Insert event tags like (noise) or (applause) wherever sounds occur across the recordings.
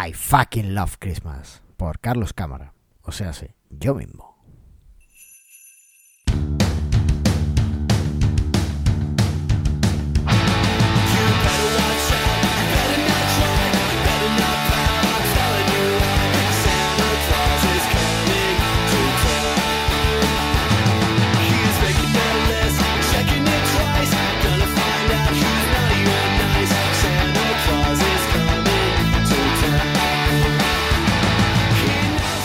I fucking love Christmas por Carlos Cámara. O sea, sí, yo mismo.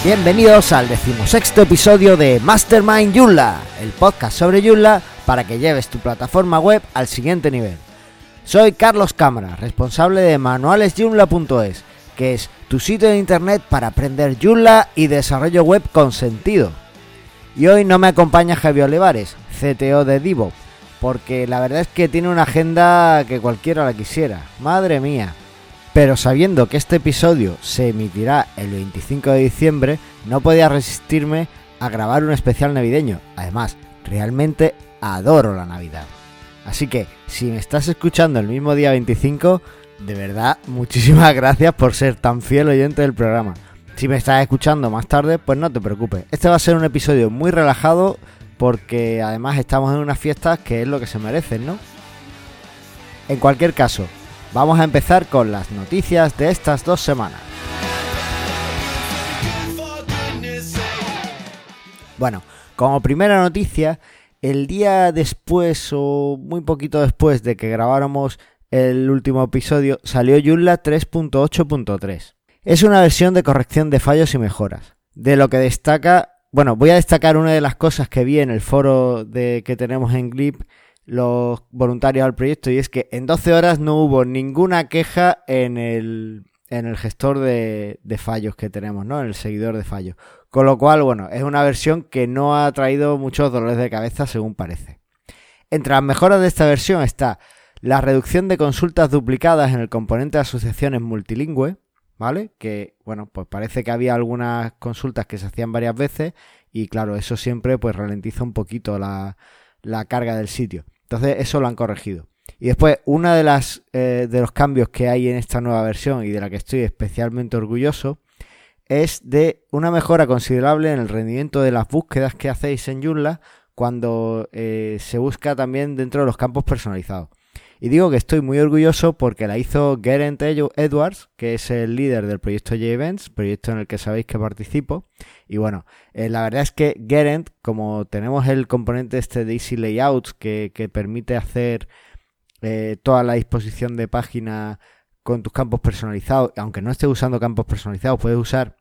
Bienvenidos al decimosexto episodio de Mastermind Joomla, el podcast sobre Joomla para que lleves tu plataforma web al siguiente nivel. Soy Carlos Cámara, responsable de manualesjoomla.es, que es tu sitio de internet para aprender Joomla y desarrollo web con sentido. Y hoy no me acompaña Javi Olivares, CTO de Divo, porque la verdad es que tiene una agenda que cualquiera la quisiera. Madre mía. Pero sabiendo que este episodio se emitirá el 25 de diciembre, no podía resistirme a grabar un especial navideño. Además, realmente adoro la Navidad. Así que, si me estás escuchando el mismo día 25, de verdad, (laughs) muchísimas gracias por ser tan fiel oyente del programa. Si me estás escuchando más tarde, pues no te preocupes. Este va a ser un episodio muy relajado porque además estamos en unas fiestas que es lo que se merecen, ¿no? En cualquier caso, Vamos a empezar con las noticias de estas dos semanas. Bueno, como primera noticia, el día después o muy poquito después de que grabáramos el último episodio, salió Joomla 3.8.3. Es una versión de corrección de fallos y mejoras. De lo que destaca, bueno, voy a destacar una de las cosas que vi en el foro de, que tenemos en Glip los voluntarios al proyecto y es que en 12 horas no hubo ninguna queja en el, en el gestor de, fallos que tenemos, ¿no? En el seguidor de fallos. Con lo cual, bueno, es una versión que no ha traído muchos dolores de cabeza según parece. Entre las mejoras de esta versión está la reducción de consultas duplicadas en el componente de asociaciones multilingüe, ¿vale? Que, bueno, pues parece que había algunas consultas que se hacían varias veces y claro, eso siempre pues ralentiza un poquito la, la carga del sitio. Entonces eso lo han corregido. Y después, uno de, las, eh, de los cambios que hay en esta nueva versión y de la que estoy especialmente orgulloso es de una mejora considerable en el rendimiento de las búsquedas que hacéis en Joomla cuando eh, se busca también dentro de los campos personalizados. Y digo que estoy muy orgulloso porque la hizo Geraint Edwards, que es el líder del proyecto J-Events, proyecto en el que sabéis que participo. Y bueno, eh, la verdad es que Geraint, como tenemos el componente este de Easy Layouts que, permite hacer eh, toda la disposición de página con tus campos personalizados, aunque no estés usando campos personalizados, puedes usar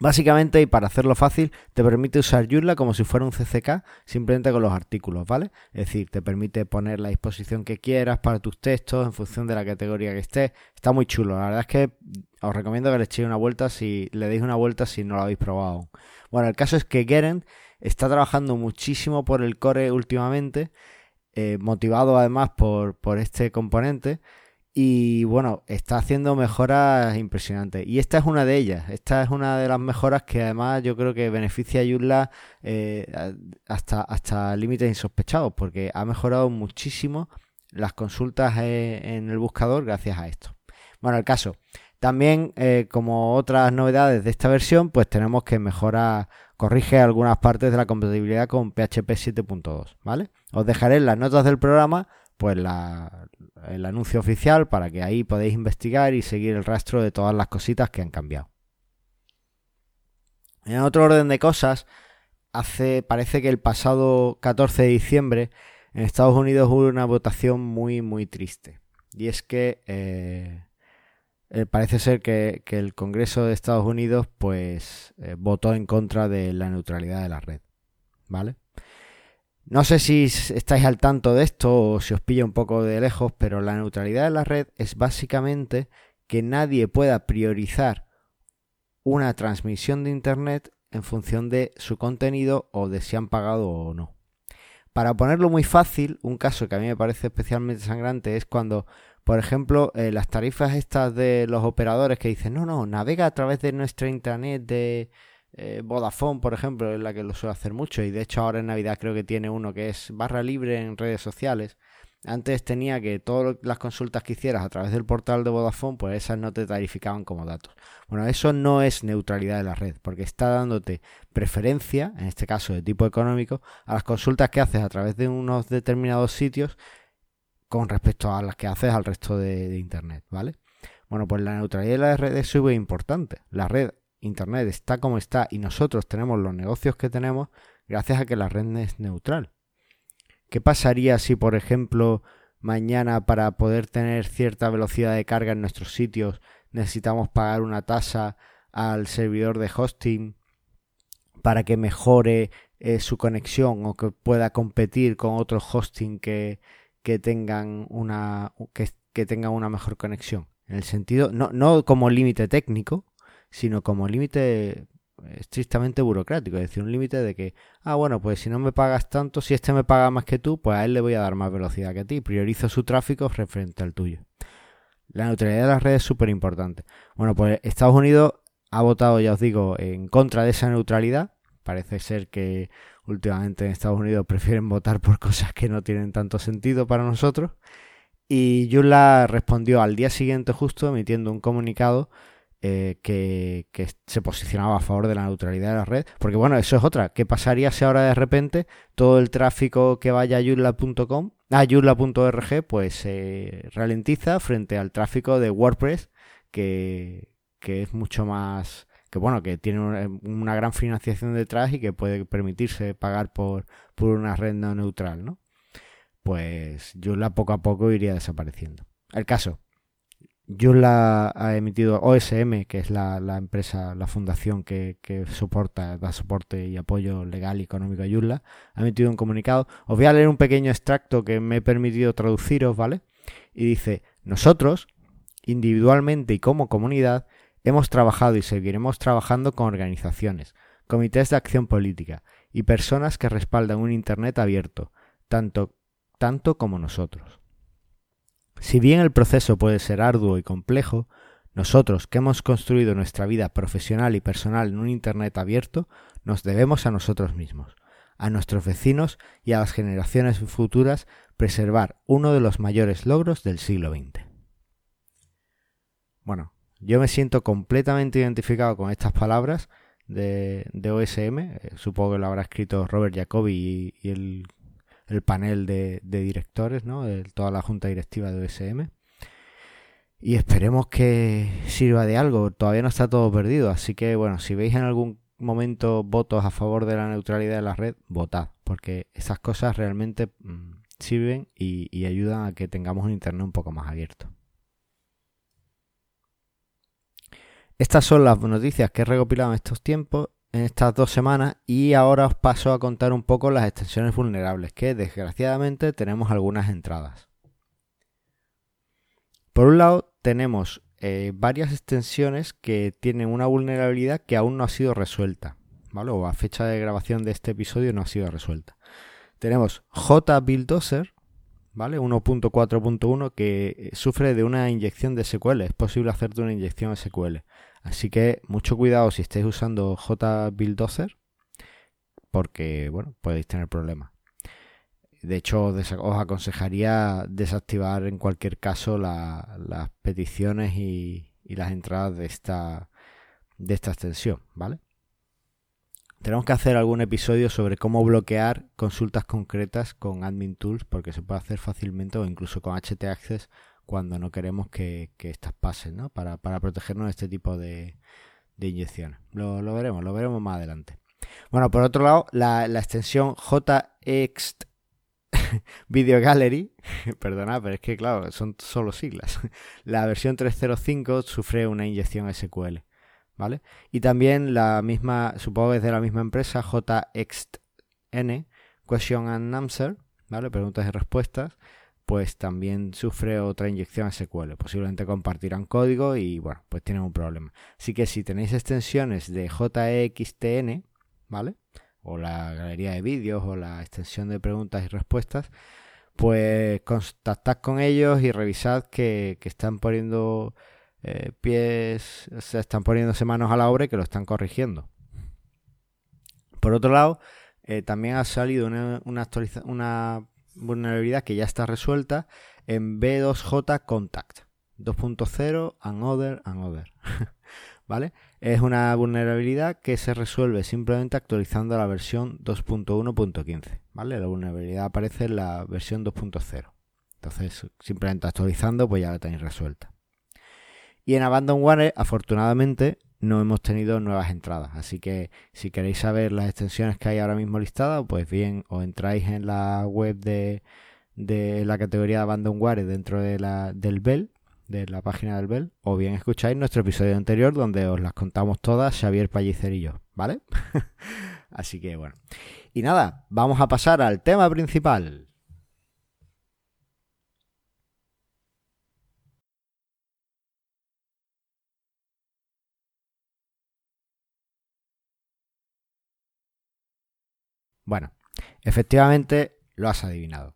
Básicamente, y para hacerlo fácil, te permite usar Joomla como si fuera un CCK, simplemente con los artículos, ¿vale? Es decir, te permite poner la disposición que quieras para tus textos en función de la categoría que estés. Está muy chulo, la verdad es que os recomiendo que le echéis una vuelta si le deis una vuelta si no lo habéis probado Bueno, el caso es que Geren está trabajando muchísimo por el core últimamente, eh, motivado además por, por este componente. Y bueno, está haciendo mejoras impresionantes. Y esta es una de ellas. Esta es una de las mejoras que además yo creo que beneficia a Joomla eh, hasta, hasta límites insospechados, porque ha mejorado muchísimo las consultas eh, en el buscador gracias a esto. Bueno, el caso. También, eh, como otras novedades de esta versión, pues tenemos que mejora, corrige algunas partes de la compatibilidad con PHP 7.2, ¿vale? Os dejaré en las notas del programa pues la, el anuncio oficial para que ahí podéis investigar y seguir el rastro de todas las cositas que han cambiado. En otro orden de cosas, hace parece que el pasado 14 de diciembre en Estados Unidos hubo una votación muy muy triste y es que eh, eh, parece ser que, el Congreso de Estados Unidos pues eh, votó en contra de la neutralidad de la red, ¿vale? No sé si estáis al tanto de esto o si os pilla un poco de lejos, pero la neutralidad de la red es básicamente que nadie pueda priorizar una transmisión de Internet en función de su contenido o de si han pagado o no. Para ponerlo muy fácil, un caso que a mí me parece especialmente sangrante es cuando, por ejemplo, eh, las tarifas estas de los operadores que dicen, no, no, navega a través de nuestra intranet de eh, Vodafone, por ejemplo, es la que lo suele hacer mucho y de hecho ahora en Navidad creo que tiene uno que es barra libre en redes sociales. Antes tenía que todas las consultas que hicieras a través del portal de Vodafone, pues esas no te tarificaban como datos. Bueno, eso no es neutralidad de la red, porque está dándote preferencia, en este caso de tipo económico, a las consultas que haces a través de unos determinados sitios con respecto a las que haces al resto de, Internet, ¿vale? Bueno, pues la neutralidad de la red es súper importante. La red Internet está como está y nosotros tenemos los negocios que tenemos gracias a que la red es neutral. ¿Qué pasaría si, por ejemplo, mañana para poder tener cierta velocidad de carga en nuestros sitios necesitamos pagar una tasa al servidor de hosting para que mejore eh, su conexión o que pueda competir con otros hosting que, que tengan una que, tengan una mejor conexión en el sentido no, no como límite técnico sino como límite estrictamente burocrático, es decir, un límite de que, ah, bueno, pues si no me pagas tanto, si este me paga más que tú, pues a él le voy a dar más velocidad que a ti, priorizo su tráfico frente al tuyo. La neutralidad de las redes es súper importante. Bueno, pues Estados Unidos ha votado, ya os digo, en contra de esa neutralidad. Parece ser que últimamente en Estados Unidos (laughs) prefieren votar por cosas que no tienen tanto sentido para nosotros. Y Yula respondió al día siguiente justo emitiendo un comunicado eh, que, se posicionaba a favor de la neutralidad de la red. Porque bueno, eso es otra. ¿Qué pasaría si ahora de repente todo el tráfico que vaya a joomla.com, a joomla.org, pues se ralentiza frente al tráfico de WordPress, que, es mucho más que bueno, que tiene una, gran financiación detrás y que puede permitirse pagar por, por una red neutral, ¿no? Pues Joomla poco a poco iría desapareciendo. El caso, Joomla ha emitido OSM, que es la, empresa, la fundación que, soporta, da soporte y apoyo legal y económico a Joomla, ha emitido un comunicado. Os voy a leer un pequeño extracto que me he permitido traduciros, ¿vale? Y dice, nosotros, individualmente y como comunidad, hemos trabajado y seguiremos trabajando con organizaciones, comités de acción política y personas que respaldan un Internet abierto, tanto, tanto como nosotros. Si bien el proceso puede ser arduo y complejo, nosotros que hemos construido nuestra vida profesional y personal en un Internet abierto, nos debemos a nosotros mismos, a nuestros vecinos y a las generaciones futuras preservar uno de los mayores logros del siglo XX. Bueno, yo me siento completamente identificado con estas palabras de, OSM, eh, supongo que lo habrá escrito Robert Jacobi y el el panel de, directores, ¿no? De toda la junta directiva de OSM. Y esperemos que sirva de algo. Todavía no está todo perdido. Así que, bueno, si veis en algún momento votos a favor de la neutralidad de la red, votad. Porque esas cosas realmente mm, sirven y, y ayudan a que tengamos un Internet un poco más abierto. Estas son las noticias que he recopilado en estos tiempos en estas dos semanas y ahora os paso a contar un poco las extensiones vulnerables que desgraciadamente tenemos algunas entradas. Por un lado tenemos eh, varias extensiones que tienen una vulnerabilidad que aún no ha sido resuelta, ¿vale? O a fecha de grabación de este episodio no ha sido resuelta. Tenemos JBuildozer, ¿vale? 1.4.1 que sufre de una inyección de SQL, es posible hacerte una inyección SQL. Así que mucho cuidado si estáis usando JBuildozer, porque bueno, podéis tener problemas. De hecho, os aconsejaría desactivar en cualquier caso las peticiones y, las entradas de esta, de esta extensión, ¿vale? Tenemos que hacer algún episodio sobre cómo bloquear consultas concretas con Admin Tools, porque se puede hacer fácilmente o incluso con HT Access cuando no queremos que, que estas pasen, ¿no? Para, protegernos de este tipo de, inyecciones. Lo, veremos, lo veremos más adelante. Bueno, por otro lado, la, extensión JX (laughs) Video Gallery, (laughs) perdona, pero es que claro, son solo siglas. (laughs) La versión 305 sufre una inyección SQL, ¿vale? Y también la misma, supongo que es de la misma empresa, JXN, Question and Answer, ¿vale? Preguntas y respuestas, pues también sufre otra inyección SQL. Posiblemente compartirán código y bueno, pues tienen un problema. Así que si tenéis extensiones de JXTN, ¿vale? O la galería de vídeos o la extensión de preguntas y respuestas, pues contactad con ellos y revisad que, están poniendo eh, pies, se están poniéndose manos a la obra y que lo están corrigiendo. Por otro lado, eh, también ha salido una, una, una vulnerabilidad que ya está resuelta en B2J Contact 2.0 and other and other. (laughs) ¿Vale? Es una vulnerabilidad que se resuelve simplemente actualizando la versión 2.1.15. ¿Vale? La vulnerabilidad aparece en la versión 2.0. Entonces, simplemente actualizando, pues ya la tenéis resuelta. Y en Abandonware, afortunadamente, no hemos tenido nuevas entradas. Así que si queréis saber las extensiones que hay ahora mismo listadas, pues bien, os entráis en la web de, de la categoría de Abandonware dentro de la, del Bell, de la página del Bell, o bien escucháis nuestro episodio anterior donde os las contamos todas Xavier Pallicer y yo, ¿vale? (laughs) Así que bueno. Y nada, vamos a pasar al tema principal. Bueno, efectivamente lo has adivinado.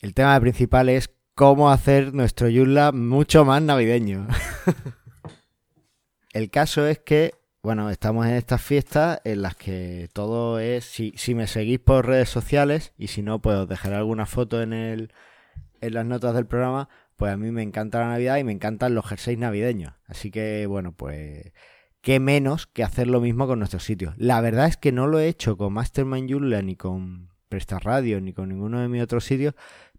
El tema principal es cómo hacer nuestro Joomla mucho más navideño. (laughs) El caso es que, bueno, estamos en estas fiestas en las que todo es, si, me seguís por redes sociales, y si no, pues os dejaré alguna foto en, el, en las notas del programa, pues a mí me encanta la Navidad y me encantan los jerseys navideños. Así que, bueno, pues qué menos que hacer lo mismo con nuestros sitios. La verdad es que no lo he hecho con Mastermind Joomla ni con Presta Radio ni con ninguno de mis otros sitios,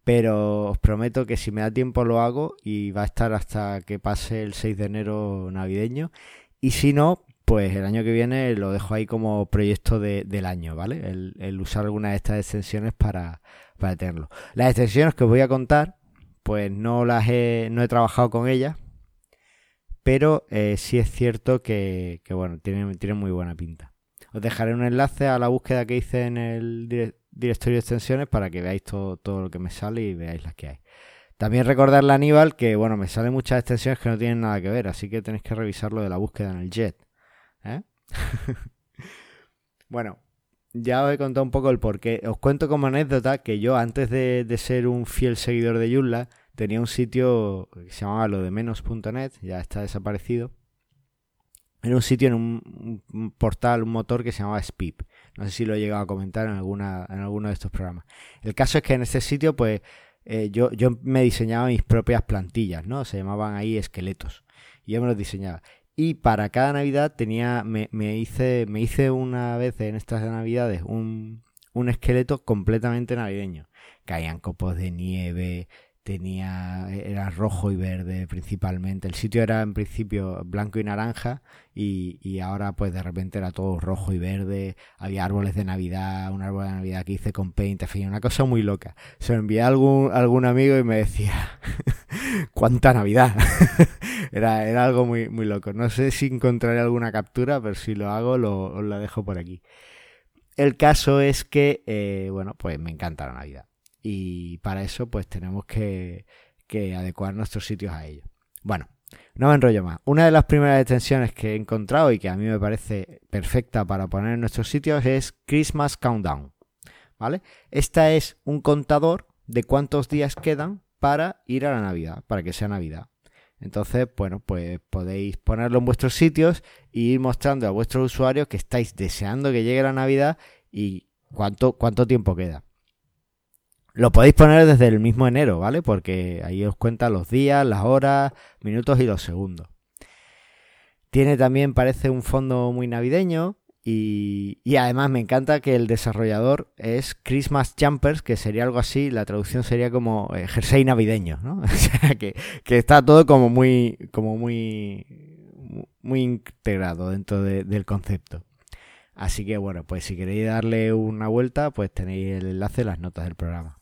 pero os prometo que si me da tiempo lo hago y va a estar hasta que pase el 6 de enero navideño. Y si no, pues el año que viene lo dejo ahí como proyecto del año, ¿vale? El, usar alguna de estas extensiones para, para tenerlo. Las extensiones que os voy a contar, pues no las he, no he trabajado con ellas, pero eh, sí es cierto que, bueno, tiene, tiene muy buena pinta. Os dejaré un enlace a la búsqueda que hice en el directorio de extensiones para que veáis todo, todo lo que me sale y veáis las que hay. También recordarle a Aníbal que, bueno, me salen muchas extensiones que no tienen nada que ver, así que tenéis que revisar lo de la búsqueda en el JET. ¿eh? (laughs) bueno, ya os he contado un poco el porqué. Os cuento como anécdota que yo, antes de, ser un fiel seguidor de Joomla, tenía un sitio que se llamaba lo de menos.net, ya está desaparecido. Era un sitio en un, portal, un motor que se llamaba Spip. No sé si lo he llegado a comentar en, alguna, en alguno de estos programas. El caso es que en este sitio, pues, eh, yo, yo me diseñaba mis propias plantillas, ¿no? Se llamaban ahí esqueletos. Y yo me los diseñaba. Y para cada Navidad tenía, me, me, hice, me hice una vez en estas Navidades un, un esqueleto completamente navideño. Caían copos de nieve, tenía era rojo y verde principalmente. El sitio era en principio blanco y naranja y, ahora pues de repente era todo rojo y verde. Había árboles de navidad un árbol de navidad que hice con paint en fin una cosa muy loca. Se lo envié a algún, algún amigo y me decía (laughs) cuánta navidad (laughs) era, era algo muy, muy loco. No sé si encontraré alguna captura pero si lo hago lo, os la dejo por aquí. El caso es que eh, bueno pues me encanta la navidad y para eso pues tenemos que, adecuar nuestros sitios a ello. Bueno, no me enrollo más. Una de las primeras extensiones que he encontrado y que a mí me parece perfecta para poner en nuestros sitios es Christmas Countdown. ¿Vale? Esta es un contador de cuántos días quedan para ir a la Navidad, para que sea Navidad. Entonces, bueno, pues podéis ponerlo en vuestros sitios e ir mostrando a vuestros usuarios que estáis deseando que llegue la Navidad y cuánto, cuánto tiempo queda. Lo podéis poner desde el mismo enero, ¿vale? Porque ahí os cuenta los días, las horas, minutos y los segundos. Tiene también, parece, un fondo muy navideño. Y, además me encanta que el desarrollador es Christmas Jumpers, que sería algo así, la traducción sería como eh, jersey navideño, ¿no? (laughs) o sea, que, que, está todo como muy, como muy, muy integrado dentro del concepto. Así que bueno, pues si queréis darle una vuelta, pues tenéis el enlace en las notas del programa.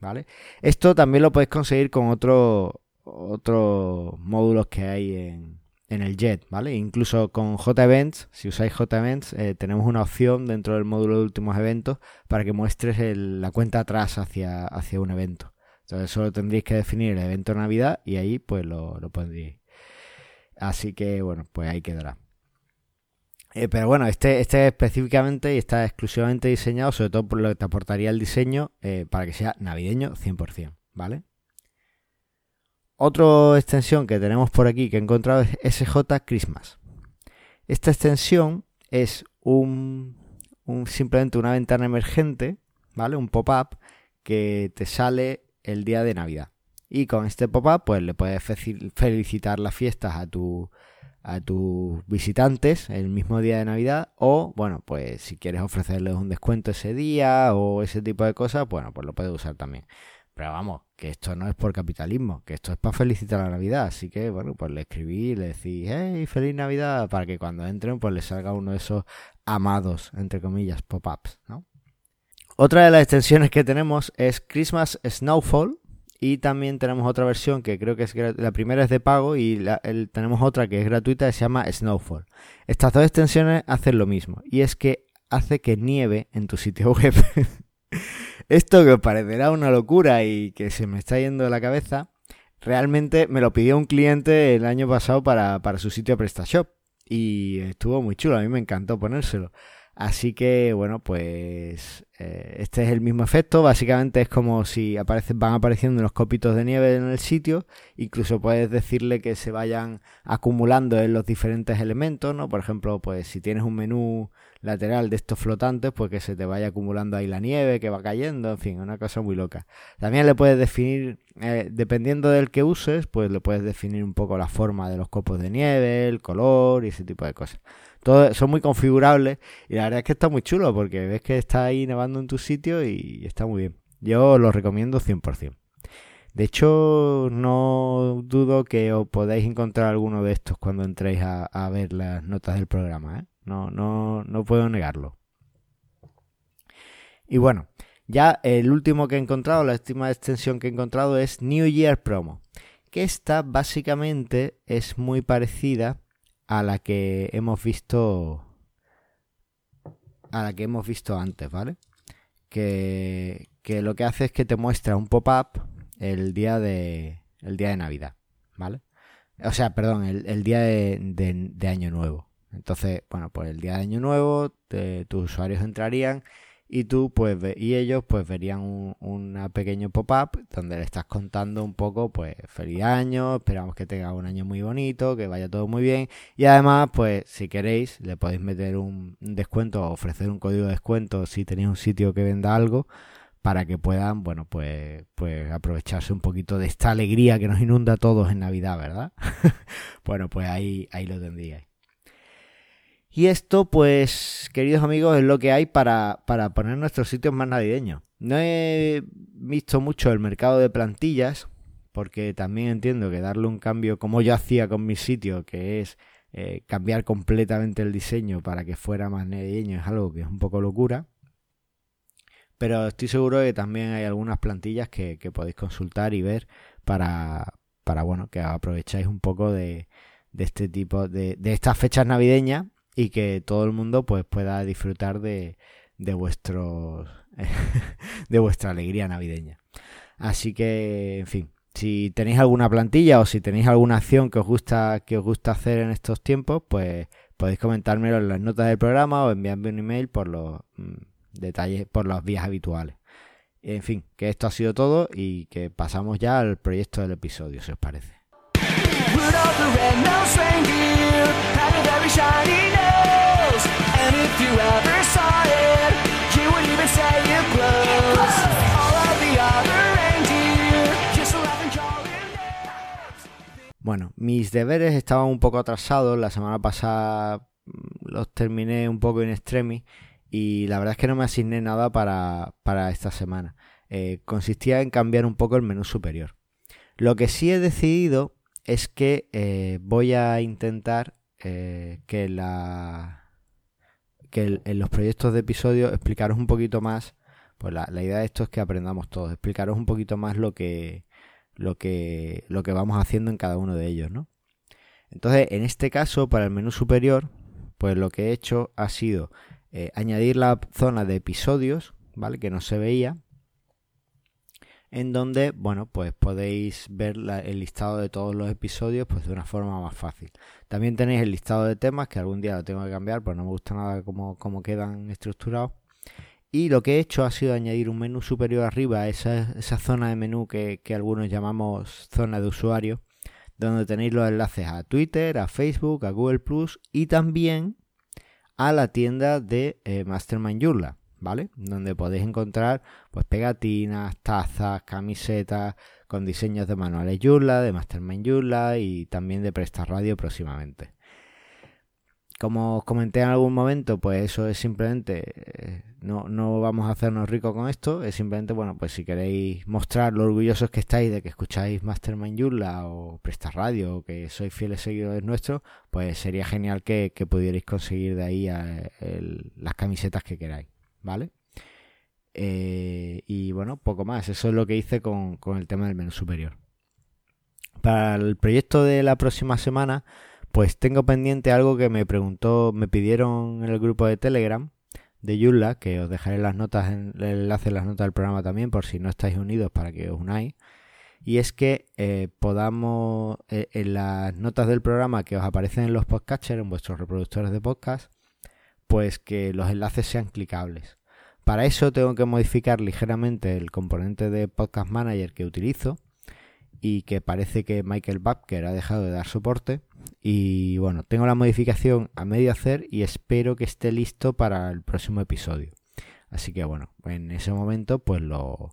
¿Vale? Esto también lo podéis conseguir con otros otros módulos que hay en, en, el JET, ¿vale? Incluso con JEvents, si usáis JEvents, eh, tenemos una opción dentro del módulo de últimos eventos para que muestres la cuenta atrás hacia, hacia un evento. Entonces solo tendréis que definir el evento Navidad y ahí pues lo, lo pondréis. Así que bueno, pues ahí quedará. Eh, pero bueno, este, este específicamente y está exclusivamente diseñado, sobre todo por lo que te aportaría el diseño, eh, para que sea navideño 100%, ¿vale? Otra extensión que tenemos por aquí que he encontrado es SJ Christmas. Esta extensión es un, simplemente una ventana emergente, ¿vale? Un pop-up que te sale el día de Navidad. Y con este pop-up, pues le puedes felicitar las fiestas a tu a tus visitantes el mismo día de Navidad o bueno pues si quieres ofrecerles un descuento ese día o ese tipo de cosas bueno pues lo puedes usar también pero vamos que esto no es por capitalismo que esto es para felicitar la Navidad así que bueno pues le escribí le decís hey feliz Navidad para que cuando entren pues les salga uno de esos amados entre comillas pop-ups ¿no? otra de las extensiones que tenemos es Christmas Snowfall y también tenemos otra versión que creo que es la primera es de pago y tenemos otra que es gratuita que se llama Snowfall. Estas dos extensiones hacen lo mismo y es que hace que nieve en tu sitio (laughs) web. Esto que os parecerá una locura y que se me está yendo de la cabeza, realmente me lo pidió un cliente el año pasado para, para su sitio PrestaShop y estuvo muy chulo, a mí me encantó ponérselo. Así que, bueno, pues eh, este es el mismo efecto. Básicamente es como si van apareciendo unos copitos de nieve en el sitio. Incluso puedes decirle que se vayan acumulando en los diferentes elementos, ¿no? Por ejemplo, pues si tienes un menú lateral de estos flotantes, pues que se te vaya acumulando ahí la nieve que va cayendo, en fin, una cosa muy loca. También le puedes definir, eh, dependiendo del que uses, pues le puedes definir un poco la forma de los copos de nieve, el color y ese tipo de cosas. Son muy configurables y la verdad es que está muy chulo porque ves que está ahí nevando en tu sitio y está muy bien. Yo lo recomiendo 100%. De hecho, no dudo que os podáis encontrar alguno de estos cuando entréis a, a ver las notas del programa. ¿eh? No, no, no puedo negarlo. Y bueno, ya el último que he encontrado, la última extensión que he encontrado es New Year Promo. Que esta básicamente es muy parecida a la que hemos visto. A la que hemos visto antes, ¿vale? Que, que lo que hace es que te muestra un pop-up el día de. el día de Navidad, ¿vale? O sea, perdón, el, día de, de Año Nuevo. Entonces, bueno, pues el día de Año Nuevo tus usuarios entrarían y tú pues y ellos pues verían un pequeño pop-up donde le estás contando un poco pues feliz año, esperamos que tenga un año muy bonito, que vaya todo muy bien y además pues si queréis le podéis meter un descuento o ofrecer un código de descuento si tenéis un sitio que venda algo para que puedan, bueno, pues, pues aprovecharse un poquito de esta alegría que nos inunda a todos en Navidad, ¿verdad? (laughs) bueno, pues ahí, ahí lo tendríais. Y esto, pues, queridos amigos, es lo que hay para, para poner nuestros sitios más navideños. No he visto mucho el mercado de plantillas, porque también entiendo que darle un cambio como yo hacía con mi sitio, que es eh, cambiar completamente el diseño para que fuera más navideño, es algo que es un poco locura. Pero estoy seguro de que también hay algunas plantillas que, podéis consultar y ver para, para bueno, que aprovecháis un poco de, de este tipo de, de estas fechas navideñas y que todo el mundo pues pueda disfrutar de, de (laughs) de vuestra alegría navideña. Así que, en fin, si tenéis alguna plantilla o si tenéis alguna acción que os gusta que os gusta hacer en estos tiempos, pues podéis comentármelo en las notas del programa o enviarme un email por los mm, detalles por las vías habituales. En fin, que esto ha sido todo y que pasamos ya al proyecto del episodio, si os parece. Bueno, mis deberes estaban un poco atrasados. La semana pasada mm, los terminé un poco en extremis y la verdad es que no me asigné nada para, esta semana. Eh, consistía en cambiar un poco el menú superior. Lo que sí he decidido es que eh, voy a intentar eh, que la que en los proyectos de episodio explicaros un poquito más pues la, la, idea de esto es que aprendamos todos explicaros un poquito más lo que lo que lo que vamos haciendo en cada uno de ellos no entonces en este caso para el menú superior pues lo que he hecho ha sido eh, añadir la zona de episodios vale que no se veía en donde, bueno, pues podéis ver el listado de todos los episodios pues de una forma más fácil. También tenéis el listado de temas, que algún día lo tengo que cambiar, pues no me gusta nada cómo, quedan estructurados. Y lo que he hecho ha sido añadir un menú superior arriba, esa, esa zona de menú que, algunos llamamos zona de usuario, donde tenéis los enlaces a Twitter, a Facebook, a Google Plus y también a la tienda de eh, Mastermind Joomla. ¿Vale? Donde podéis encontrar pues pegatinas, tazas, camisetas con diseños de manuales Joomla, de Mastermind Joomla y también de Presta Radio próximamente. Como os comenté en algún momento, pues eso es simplemente, eh, no, no vamos a hacernos ricos con esto, es simplemente, bueno, pues si queréis mostrar lo orgullosos que estáis de que escucháis Mastermind Joomla o Presta Radio o que sois fieles seguidores nuestros, pues sería genial que, pudierais conseguir de ahí las camisetas que queráis. ¿Vale? Eh, y bueno, poco más. Eso es lo que hice con, el tema del menú superior. Para el proyecto de la próxima semana, pues tengo pendiente algo que me preguntó, me pidieron en el grupo de Telegram de Yulla, que os dejaré las notas, en, el enlace en las notas del programa también, por si no estáis unidos para que os unáis. Y es que eh, podamos, eh, en las notas del programa que os aparecen en los podcatchers, en vuestros reproductores de podcast, pues que los enlaces sean clicables. Para eso tengo que modificar ligeramente el componente de Podcast Manager que utilizo y que parece que Michael Babker ha dejado de dar soporte. Y bueno, tengo la modificación a medio hacer y espero que esté listo para el próximo episodio. Así que bueno, en ese momento pues lo,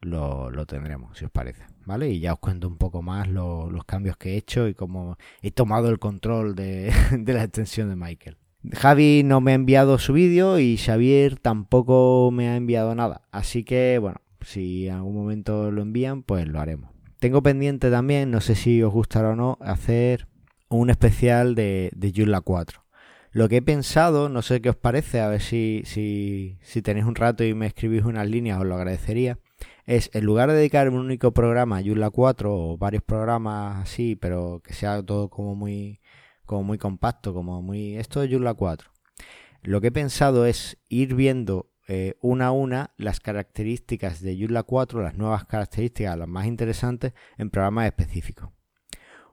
lo, tendremos, si os parece. ¿Vale? Y ya os cuento un poco más los cambios que he hecho y cómo he tomado el control de (laughs) la extensión de Michael. Javi no me ha enviado su vídeo y Xavier tampoco me ha enviado nada. Así que, bueno, si en algún momento lo envían, pues lo haremos. Tengo pendiente también, no sé si os gustará o no, hacer un especial de, de Joomla 4. Lo que he pensado, no sé qué os parece, a ver si, si, si tenéis un rato y me escribís unas líneas, os lo agradecería. Es, en lugar de dedicar un único programa a Joomla 4 o varios programas así, pero que sea todo como muy, como muy compacto, como muy... Esto es Joomla 4. Lo que he pensado es ir viendo eh, una a una las características de Joomla 4, las nuevas características, las más interesantes, en programas específicos.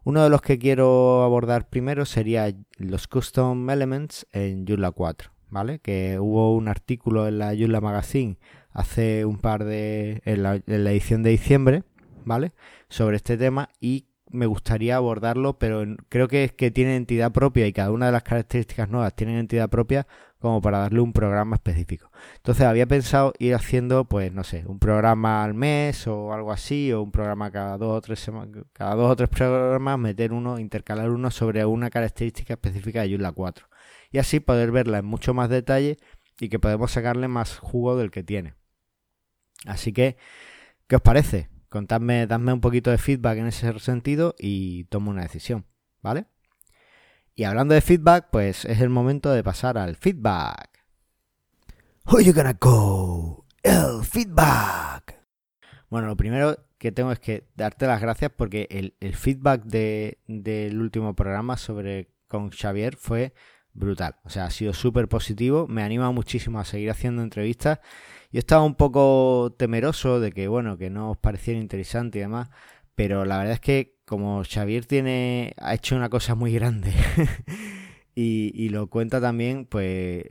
Uno de los que quiero abordar primero sería los Custom Elements en Joomla 4, ¿vale? Que hubo un artículo en la Joomla Magazine hace un par de... en la, en la edición de diciembre, ¿vale? Sobre este tema y me gustaría abordarlo, pero creo que es que tiene entidad propia y cada una de las características nuevas tienen entidad propia como para darle un programa específico. Entonces había pensado ir haciendo, pues no sé, un programa al mes o algo así, o un programa cada dos o tres semanas, cada dos o tres programas, meter uno, intercalar uno sobre una característica específica de Joomla 4. Y así poder verla en mucho más detalle y que podemos sacarle más jugo del que tiene. Así que, ¿qué os parece? Contadme, dadme un poquito de feedback en ese sentido y tomo una decisión, ¿vale? Y hablando de feedback, pues es el momento de pasar al feedback. Who you gonna go? El feedback. Bueno, lo primero que tengo es que darte las gracias porque el, feedback del último programa sobre con Xavier fue brutal. O sea, ha sido súper positivo. Me anima muchísimo a seguir haciendo entrevistas yo estaba un poco temeroso de que, bueno, que no os pareciera interesante y demás, pero la verdad es que como Xavier tiene, ha hecho una cosa muy grande (laughs) y, lo cuenta también, pues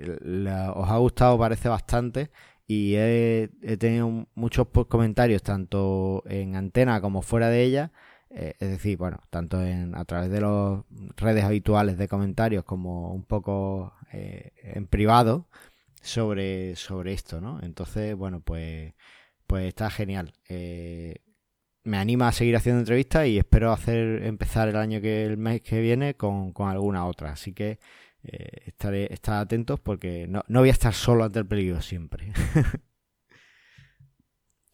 os ha gustado, parece bastante. Y he, tenido muchos comentarios, tanto en antena como fuera de ella. Eh, es decir, bueno, tanto en, a través de las redes habituales de comentarios como un poco eh, en privado sobre, sobre esto, ¿no? Entonces, bueno, pues, pues está genial. Eh, me anima a seguir haciendo entrevistas y espero hacer empezar el año que el mes que viene con, alguna otra. Así que eh, estaré estar atentos porque no, voy a estar solo ante el peligro siempre. (laughs)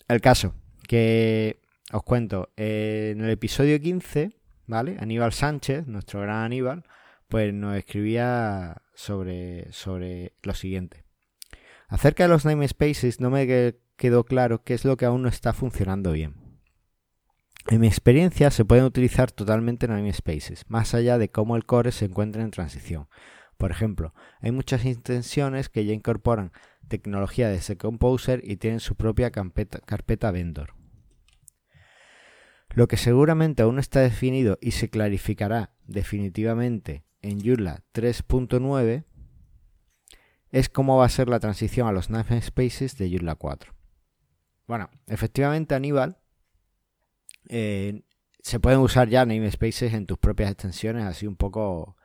el caso, que os cuento, eh, en el episodio 15, ¿vale? Aníbal Sánchez, nuestro gran Aníbal, pues nos escribía sobre, sobre lo siguiente. Acerca de los namespaces no me quedó claro qué es lo que aún no está funcionando bien. En mi experiencia se pueden utilizar totalmente namespaces, más allá de cómo el core se encuentra en transición. Por ejemplo, hay muchas extensiones que ya incorporan tecnología de Composer y tienen su propia carpeta vendor. Lo que seguramente aún no está definido y se clarificará definitivamente en Joomla 3.9 es cómo va a ser la transición a los namespaces de Joomla 4. Bueno, efectivamente Aníbal, eh, se pueden usar ya namespaces en tus propias extensiones así un poco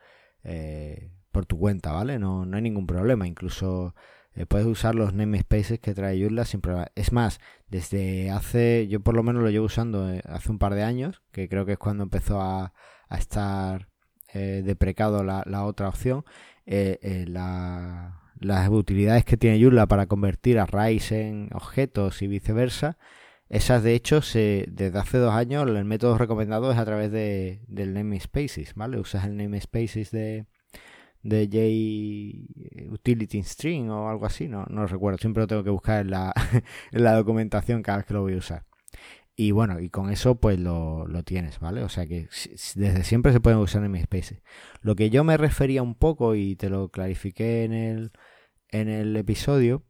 eh, por tu cuenta, ¿vale? No, no hay ningún problema. Incluso eh, puedes usar los namespaces que trae Joomla sin problema. Es más, desde hace, yo por lo menos lo llevo usando eh, hace un par de años, que creo que es cuando empezó a, estar eh, deprecado la, la, otra opción, las utilidades que tiene Joomla para convertir arrays en objetos y viceversa, esas de hecho desde hace dos años el método recomendado es a través de, del namespaces, ¿vale? Usas el namespaces de, de J Utility String o algo así, no, no recuerdo, siempre lo tengo que buscar en la, (laughs) en la documentación cada vez que lo voy a usar. Y bueno, y con eso pues lo, lo tienes, ¿vale? O sea que desde siempre se pueden usar en mi space. Lo que yo me refería un poco y te lo clarifiqué en el, en el episodio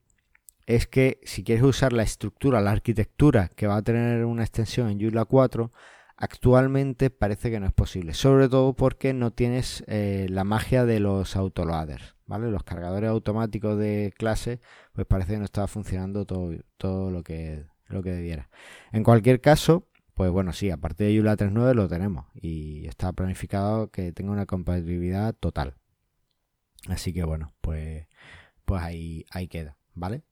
es que si quieres usar la estructura, la arquitectura que va a tener una extensión en Joomla 4, Actualmente parece que no es posible, sobre todo porque no tienes eh, la magia de los autoloaders, ¿vale? Los cargadores automáticos de clase, pues parece que no estaba funcionando todo, todo lo que lo que debiera. En cualquier caso, pues bueno, sí, a partir de Joomla 3.9 lo tenemos y está planificado que tenga una compatibilidad total. Así que bueno, pues pues ahí ahí queda, ¿vale?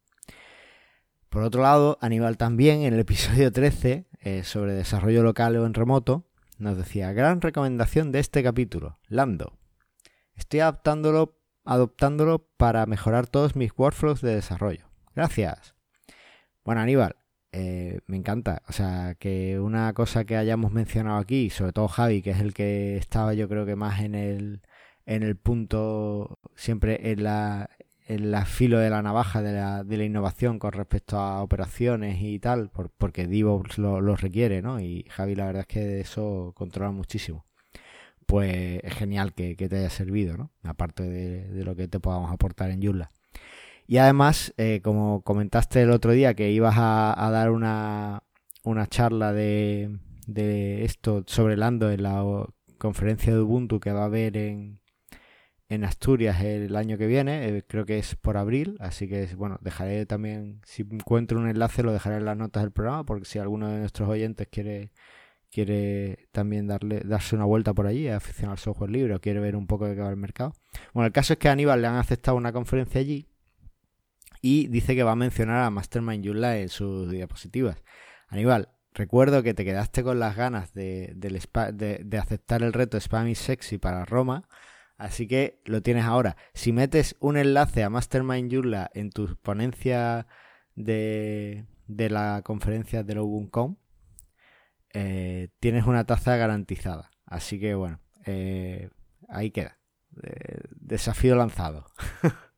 Por otro lado, Aníbal también en el episodio 13 eh, sobre desarrollo local o en remoto nos decía, gran recomendación de este capítulo, Lando. Estoy adaptándolo, adoptándolo para mejorar todos mis workflows de desarrollo. Gracias. Bueno, Aníbal, eh, me encanta. O sea, que una cosa que hayamos mencionado aquí, sobre todo Javi, que es el que estaba yo creo que más en el, en el punto, siempre en la, el filo de la navaja de la, de la innovación con respecto a operaciones y tal, porque DevOps lo, requiere, ¿no? Y Javi la verdad es que eso controla muchísimo. Pues es genial que, te haya servido, ¿no? Aparte de, lo que te podamos aportar en Joomla. Y además, eh, como comentaste el otro día que ibas a, dar una, una charla de, de esto sobre Lando en la conferencia de Ubuntu que va a haber en, en Asturias el año que viene, eh, creo que es por abril, así que bueno, dejaré también, si encuentro un enlace lo dejaré en las notas del programa, porque si alguno de nuestros oyentes quiere quiere también darle darse una vuelta por allí, aficionar al software libre o quiere ver un poco de qué va el mercado. Bueno, el caso es que Aníbal le han aceptado una conferencia allí y dice que va a mencionar a Mastermind Joomla en sus diapositivas. Aníbal, recuerdo que te quedaste con las ganas de, de, de aceptar el reto Spam is Sexy para Roma Así que lo tienes ahora. Si metes un enlace a Mastermind Joomla en tu ponencia de, de la conferencia de Ubuntu, eh, tienes una taza garantizada. Así que bueno, eh, ahí queda. Eh, desafío lanzado. (laughs)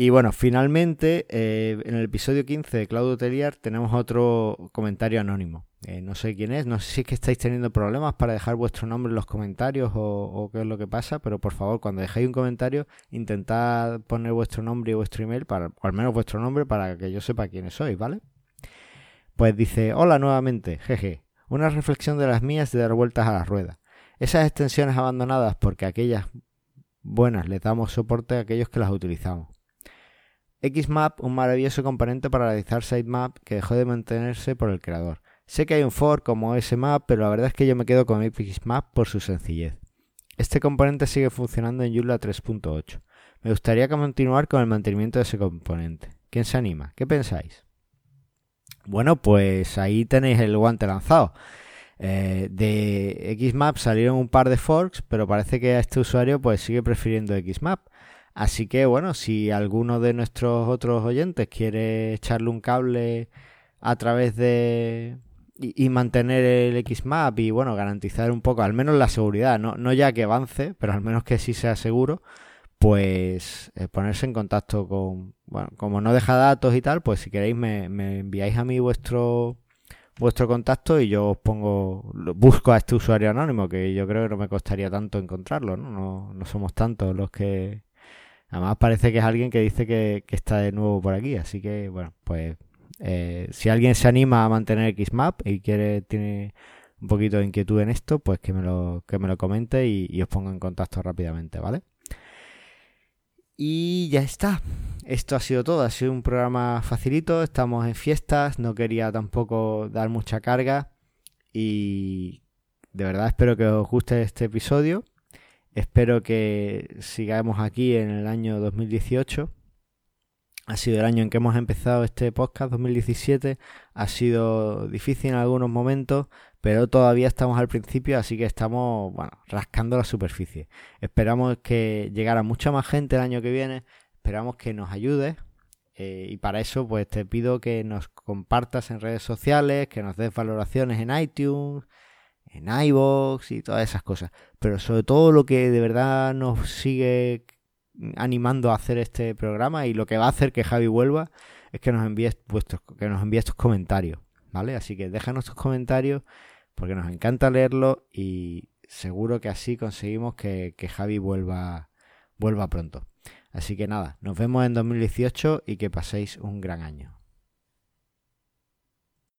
y bueno, finalmente, en el episodio 15 de Claudio Teliar tenemos otro comentario anónimo. Eh, no sé quién es, no sé si es que estáis teniendo problemas para dejar vuestro nombre en los comentarios o, qué es lo que pasa, pero por favor, cuando dejéis un comentario, intentad poner vuestro nombre y vuestro email, para, o al menos vuestro nombre, para que yo sepa quiénes sois, ¿vale? Pues dice, hola nuevamente, jeje, una reflexión de las mías de dar vueltas a la rueda. Esas extensiones abandonadas porque aquellas buenas les damos soporte a aquellos que las utilizamos. Xmap, un maravilloso componente para realizar sitemap que dejó de mantenerse por el creador. Sé que hay un for como smap, pero la verdad es que yo me quedo con Map por su sencillez. Este componente sigue funcionando en Joomla 3.8. Me gustaría continuar con el mantenimiento de ese componente. ¿Quién se anima? ¿Qué pensáis? Bueno, pues ahí tenéis el guante lanzado. Eh, de Xmap salieron un par de forks, pero parece que a este usuario pues sigue prefiriendo Xmap. Así que bueno, si alguno de nuestros otros oyentes quiere echarle un cable a través de, y, mantener el Xmap y bueno, garantizar un poco, al menos la seguridad, no, no ya que avance, pero al menos que sí sea seguro, pues eh, ponerse en contacto con, bueno, como no deja datos y tal, pues si queréis me, enviáis a mí vuestro vuestro contacto y yo os pongo, busco a este usuario anónimo, que yo creo que no me costaría tanto encontrarlo, ¿no? No, no somos tantos los que... Además parece que es alguien que dice que, está de nuevo por aquí, así que bueno, pues eh, si alguien se anima a mantener Xmap y quiere, tiene un poquito de inquietud en esto, pues que me lo, que me lo comente y, os ponga en contacto rápidamente, ¿vale? Y ya está. Esto ha sido todo. Ha sido un programa facilito. Estamos en fiestas. No quería tampoco dar mucha carga. Y de verdad espero que os guste este episodio. Espero que sigamos aquí en el año 2018. Ha sido el año en que hemos empezado este podcast 2017. Ha sido difícil en algunos momentos, pero todavía estamos al principio, así que estamos, bueno, rascando la superficie. Esperamos que llegara mucha más gente el año que viene. Esperamos que nos ayudes. Eh, y para eso, pues te pido que nos compartas en redes sociales, que nos des valoraciones en iTunes, en y todas esas cosas. Pero sobre todo lo que de verdad nos sigue animando a hacer este programa y lo que va a hacer que Javi vuelva es que nos envíes vuestros, que nos envíes tus comentarios, ¿vale? Así que déjanos tus comentarios porque nos encanta leerlos y seguro que así conseguimos que, que Javi vuelva, vuelva pronto. Así que nada, nos vemos en 2018 y que paséis un gran año.